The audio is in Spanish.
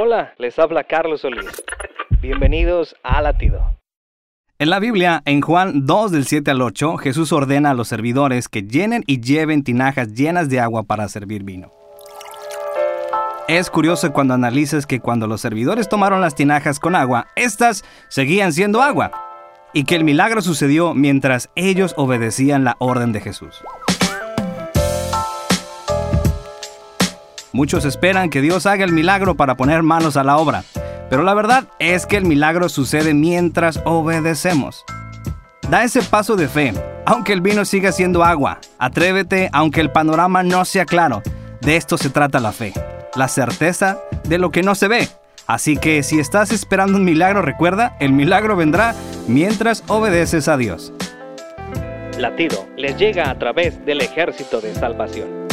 Hola, les habla Carlos Solís. Bienvenidos a Latido. En la Biblia, en Juan 2 del 7 al 8, Jesús ordena a los servidores que llenen y lleven tinajas llenas de agua para servir vino. Es curioso cuando analizas que cuando los servidores tomaron las tinajas con agua, éstas seguían siendo agua, y que el milagro sucedió mientras ellos obedecían la orden de Jesús. Muchos esperan que Dios haga el milagro para poner manos a la obra, pero la verdad es que el milagro sucede mientras obedecemos. Da ese paso de fe, aunque el vino siga siendo agua. Atrévete aunque el panorama no sea claro. De esto se trata la fe, la certeza de lo que no se ve. Así que si estás esperando un milagro, recuerda, el milagro vendrá mientras obedeces a Dios. Latido les llega a través del ejército de salvación.